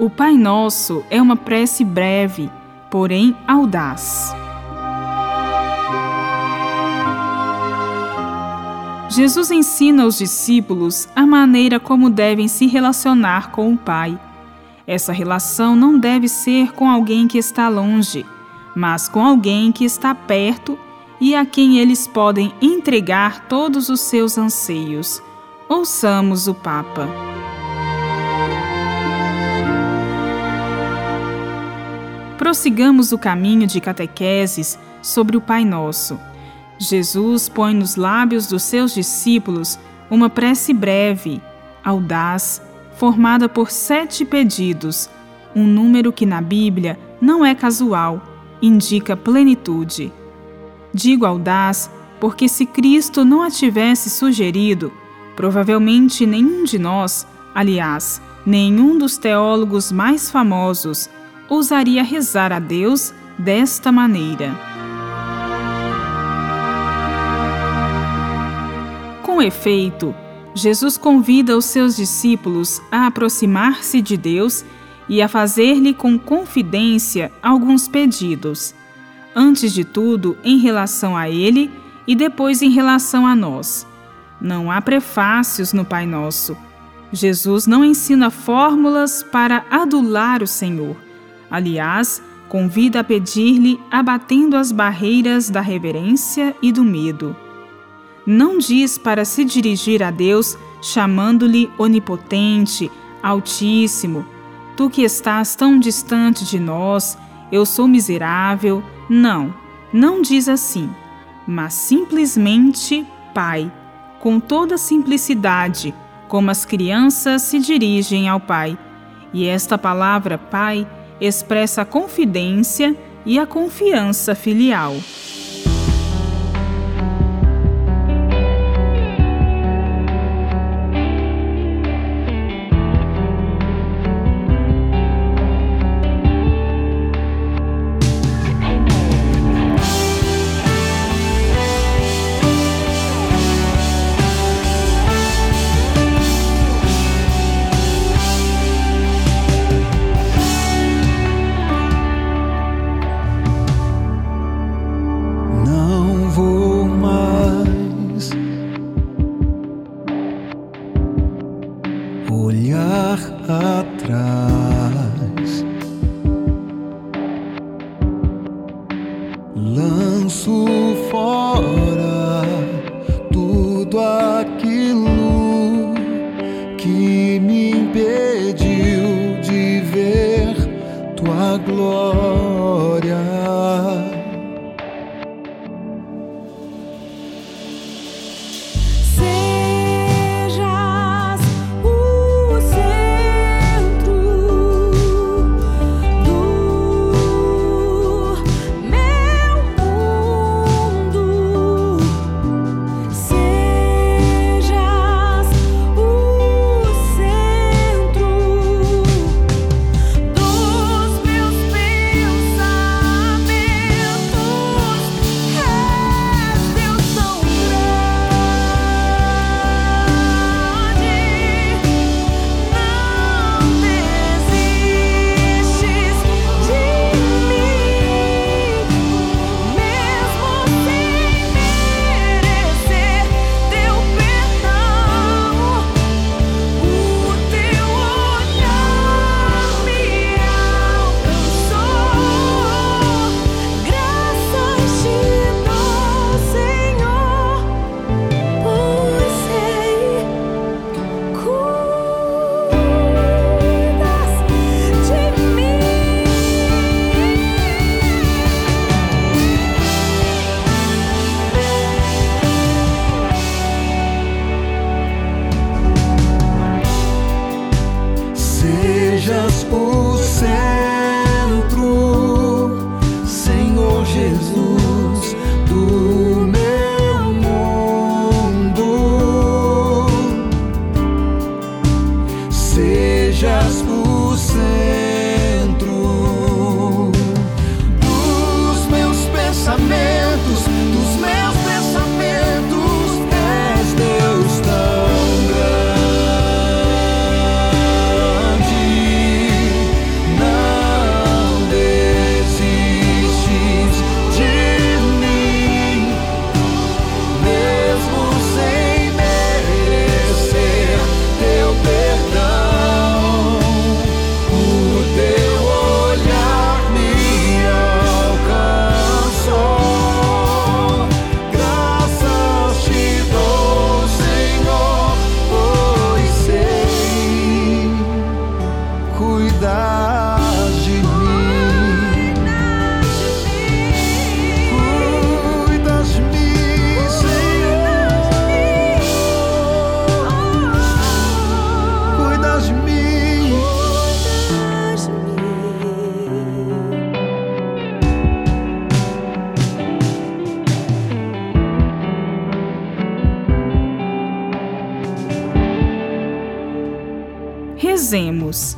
o Pai Nosso é uma prece breve, porém audaz. Jesus ensina aos discípulos a maneira como devem se relacionar com o Pai. Essa relação não deve ser com alguém que está longe, mas com alguém que está perto e a quem eles podem entregar todos os seus anseios. Ouçamos o Papa. Prossigamos o caminho de catequeses sobre o Pai Nosso. Jesus põe nos lábios dos seus discípulos uma prece breve, audaz, formada por sete pedidos, um número que na Bíblia não é casual, indica plenitude. Digo audaz porque se Cristo não a tivesse sugerido, provavelmente nenhum de nós, aliás, nenhum dos teólogos mais famosos, ousaria rezar a Deus desta maneira. Com efeito, Jesus convida os seus discípulos a aproximar-se de Deus e a fazer-lhe com confidência alguns pedidos, antes de tudo em relação a Ele e depois em relação a nós. Não há prefácios no Pai Nosso. Jesus não ensina fórmulas para adular o Senhor Aliás, convida a pedir-lhe abatendo as barreiras da reverência e do medo. Não diz para se dirigir a Deus chamando-lhe onipotente, altíssimo, tu que estás tão distante de nós, eu sou miserável. Não, não diz assim, mas simplesmente Pai, com toda simplicidade, como as crianças se dirigem ao Pai. E esta palavra Pai expressa a confidência e a confiança filial. Lanço fora tudo aquilo que me impediu de ver tua glória. Rezemos.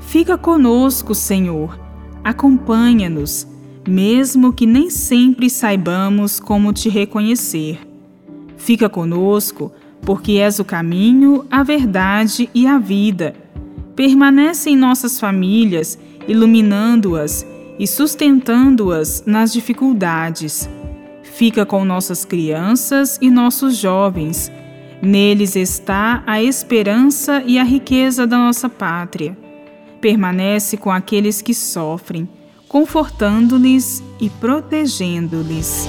Fica conosco, Senhor. Acompanha-nos, mesmo que nem sempre saibamos como te reconhecer. Fica conosco, porque és o caminho, a verdade e a vida. Permanece em nossas famílias, iluminando-as e sustentando-as nas dificuldades. Fica com nossas crianças e nossos jovens. Neles está a esperança e a riqueza da nossa pátria. Permanece com aqueles que sofrem, confortando-lhes e protegendo-lhes.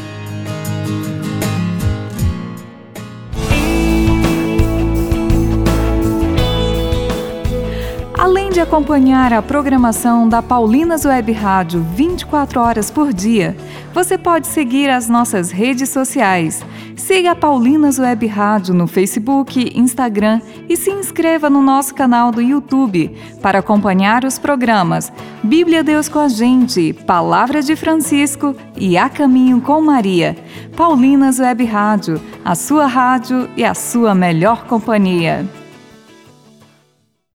Acompanhar a programação da Paulinas Web Rádio 24 horas por dia, você pode seguir as nossas redes sociais. Siga a Paulinas Web Rádio no Facebook, Instagram e se inscreva no nosso canal do YouTube para acompanhar os programas Bíblia Deus com a Gente, Palavra de Francisco e A Caminho com Maria. Paulinas Web Rádio, a sua rádio e a sua melhor companhia.